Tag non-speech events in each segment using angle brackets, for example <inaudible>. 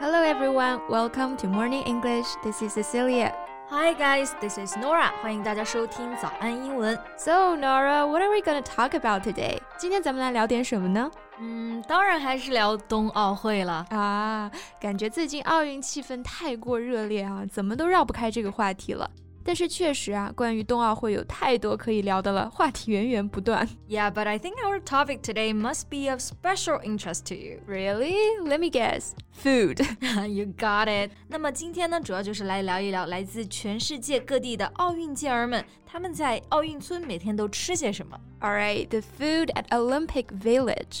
Hello everyone, welcome to Morning English. This is Cecilia. Hi guys, this is Nora. 欢迎大家收听早安英文。 So Nora, what are we going to talk about today? 今天咱们来聊点什么呢？嗯，当然还是聊冬奥会了。啊，感觉最近奥运气氛太过热烈啊，怎么都绕不开这个话题了。 但是确实啊，关于冬奥会有太多可以聊的了，话题源源不断。 Yeah, but <laughs> I think our topic today must be of special interest to you. Really? Let me guess. Food. <laughs> you got it. 那么今天呢，主要就是来聊一聊来自全世界各地的奥运健儿们，他们在奥运村每天都吃些什么。 All right, the food at Olympic Village.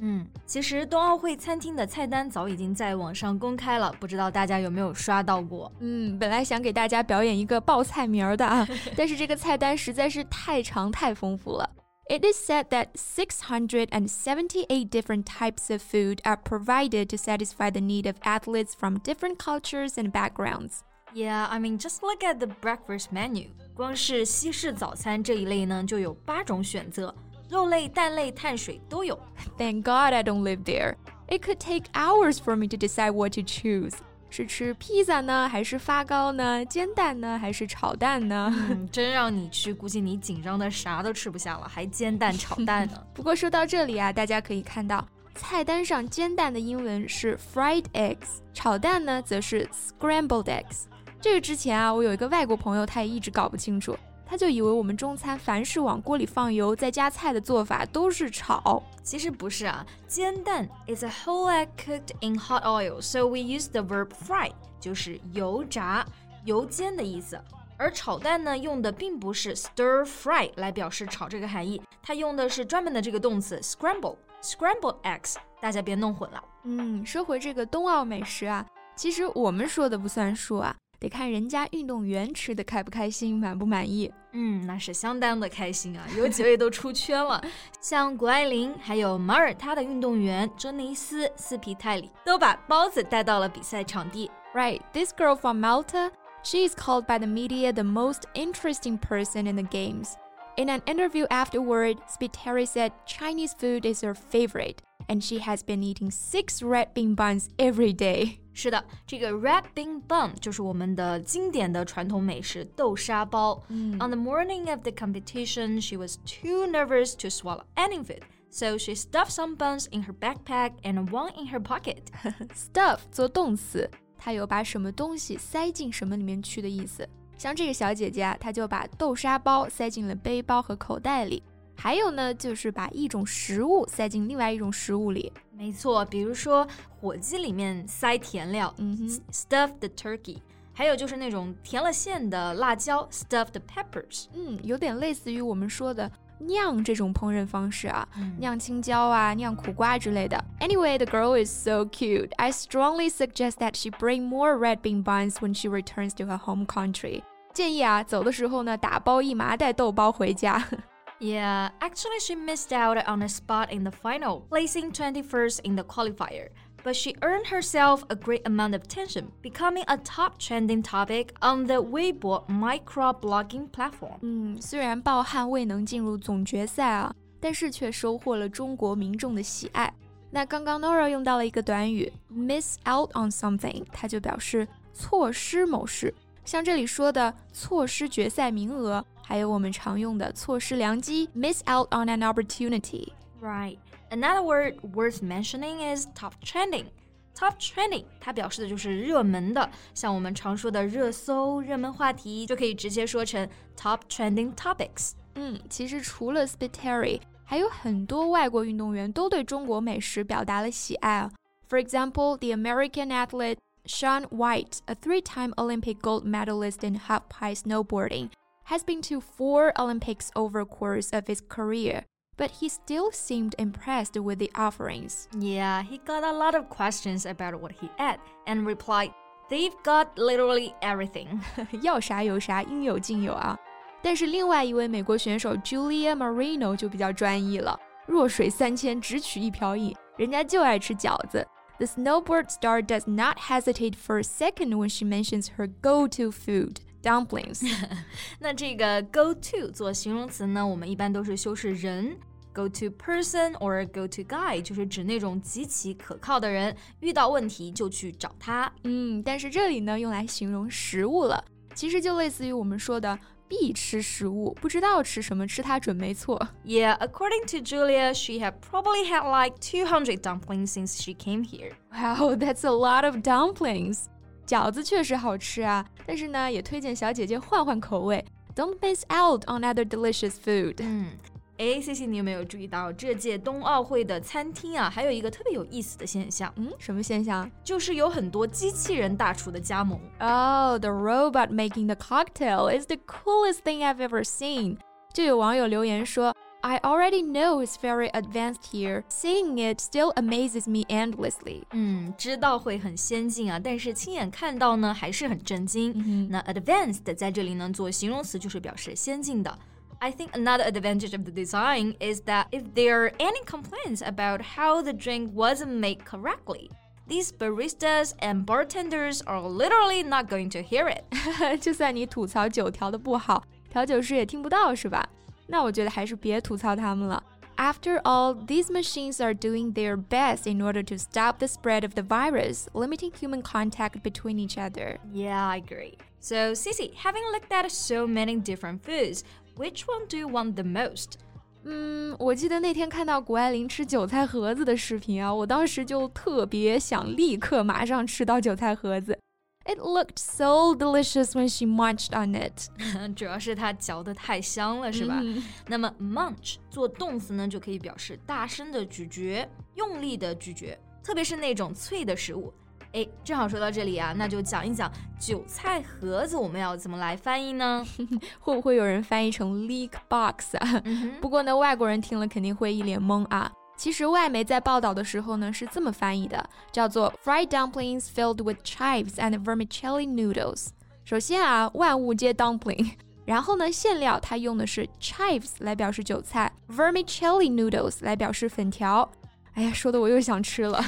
嗯，其实冬奥会餐厅的菜单早已经在网上公开了，不知道大家有没有刷到过？嗯，本来想给大家表演一个报菜名儿的啊，但是这个菜单实在是太长太丰富了。It <laughs> is said that 678 different types of food are provided to satisfy the need of athletes from different cultures and backgrounds. Yeah, I mean, just look at the breakfast menu. 光是西式早餐这一类呢，就有八种选择， 肉类、蛋类、碳水都有。Thank God I don't live there. It could take hours for me to decide what to choose. 是吃披萨呢，还是发糕呢？煎蛋呢，还是炒蛋呢？嗯，真让你去，估计你紧张的啥都吃不下了，还煎蛋炒蛋呢。<laughs> 不过说到这里啊，大家可以看到菜单上煎蛋的英文是 fried eggs，炒蛋呢则是 scrambled eggs。这个之前啊，我有一个外国朋友，他也一直搞不清楚，他就以为我们中餐凡是往锅里放油再加菜的做法都是炒。其实不是啊，煎蛋 is a whole egg cooked in hot oil, so we use the verb fry，就是油炸、油煎的意思。而炒蛋呢，用的并不是 stir fry 来表示炒这个含义，它用的是专门的这个动词 scramble。scrambled eggs，大家别弄混了。嗯，说回这个冬奥美食啊，其实我们说的不算数啊，得看人家运动员吃的开不开心，满不满意。嗯，那是相当的开心啊，有几位都出圈了，像谷爱凌，还有马耳他的运动员珍妮斯·斯皮泰里，都把包子带到了比赛场地。 Right, this girl from Malta, she is called by the media the most interesting person in the games. In an interview afterward, Spiteri said Chinese food is her favorite, and she has been eating six red bean buns every day. 是的，这个 red bean bun 就是我们的经典的传统美食豆沙包。On the morning of the competition, she was too nervous to swallow any food. So she stuffed some buns in her backpack and one in her pocket. <laughs> Stuff 做动词，它有把什么东西塞进什么里面去的意思。像这个小姐姐啊，她就把豆沙包塞进了背包和口袋里。 还有呢，就是把一种食物塞进另外一种食物里。没错，比如说火鸡里面塞甜料，嗯哼 stuffed the turkey，还有就是那种填了馅的辣椒，stuffed peppers。嗯，有点类似于我们说的酿这种烹饪方式啊，嗯酿青椒啊，酿苦瓜之类的。Anyway, the girl is so cute. I strongly suggest that she bring more red bean buns when she returns to her home country. 建议啊，走的时候呢，打包一麻袋豆包回家。 Yeah, actually, she missed out on a spot in the final, placing 21st in the qualifier. But she earned herself a great amount of attention, becoming a top trending topic on the Weibo microblogging platform. 嗯，虽然抱憾未能进入总决赛啊，但是却收获了中国民众的喜爱。那刚刚 Nora 用到了一个短语 miss out on something，它就表示错失某事。像这里说的错失决赛名额， 还有我们常用的错失良机 miss out on an opportunity。Right. Another word worth mentioning is top trending. Top trending，它表示的就是热门的，像我们常说的热搜、热门话题，就可以直接说成 top trending topics。嗯，其实除了 Spiteri，还有很多外国运动员都对中国美食表达了喜爱啊。For example, the American athlete Shaun White, a three-time Olympic gold medalist in half pipe snowboarding, has been to four Olympics over the course of his career. But he still seemed impressed with the offerings. Yeah, he got a lot of questions about what he ate and replied, They've got literally everything. <laughs> 要啥有啥，应有尽有啊。 但是另外一位美国选手 Julia Marino 就比较专一了，弱水三千，只取一瓢饮，人家就爱吃饺子。The snowboard star does not hesitate for a second when she mentions her go-to food. Dumplings，那这个 <laughs> go to 做形容词呢，我们一般都是修饰人。Go to person or go to guy 就是指那种极其可靠的人，遇到问题就去找他。嗯，但是这里呢，用来形容食物了，其实就类似于我们说的必吃食物，不知道吃什么，吃它准没错。Yeah, according to Julia, she had probably had like 200 dumplings since she came here. Wow, that's <laughs> a lot of dumplings. 饺子确实好吃啊，但是呢，也推荐小姐姐换换口味。Don't miss out on other delicious food. 嗯，哎，C C，你有没有注意到这届冬奥会的餐厅啊，还有一个特别有意思的现象？嗯，什么现象？就是有很多机器人大厨的加盟。Oh, the robot making the cocktail is the coolest thing I've ever seen. 就有网友留言说。I already know it's very advanced here. Seeing it still amazes me endlessly. 嗯，知道会很先进啊，但是亲眼看到呢，还是很震惊。嗯、那 advanced 在这里呢，做形容词就是表示先进的。I think another advantage of the design is that if there are any complaints about how the drink wasn't made correctly, these baristas and bartenders are literally not going to hear it. <laughs> 就算你吐槽酒调的不好，调酒师也听不到，是吧？ 那我觉得还是别吐槽他们了。After all, these machines are doing their best in order to stop the spread of the virus, limiting human contact between each other. Yeah, I agree. So, Cici, having looked at so many different foods, which one do you want the most? 嗯，我记得那天看到谷爱凌吃韭菜盒子的视频啊，我当时就特别想立刻马上吃到韭菜盒子。 It looked so delicious when she munched on it. <laughs> 主要是它嚼得太香了，是吧？嗯、那么 munch 做动词呢，就可以表示大声的咀嚼、用力的咀嚼，特别是那种脆的食物。哎，正好说到这里啊，那就讲一讲韭菜盒子我们要怎么来翻译呢？<laughs> 会不会有人翻译成 leek box 啊？嗯、不过呢，外国人听了肯定会一脸懵啊。其实外媒在报道的时候呢是这么翻译的，叫做 fried dumplings filled with chives and vermicelli noodles。首先啊，万物皆 dumpling，然后呢，馅料它用的是 chives 来表示韭菜，vermicelli noodles 来表示粉条。哎呀，说的我又想吃了。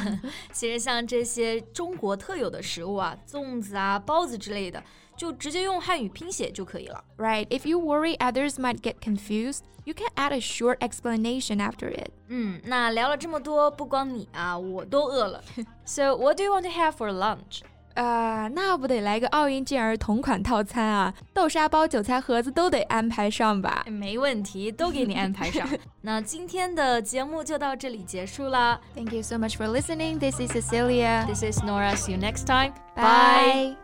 其实像这些中国特有的食物啊，粽子啊、包子之类的。就直接用汉语拼写就可以了。Right. If you worry others might get confused, you can add a short explanation after it. <laughs> 嗯，那聊了这么多，不光你啊，我都饿了。so what do you want to have for lunch? 啊，那不得来个奥运健儿同款套餐啊！豆沙包、韭菜盒子都得安排上吧？没问题，都给你安排上。那今天的节目就到这里结束了。Thank <laughs> you so much for listening. This is Cecilia. This is Nora. See you next time. Bye.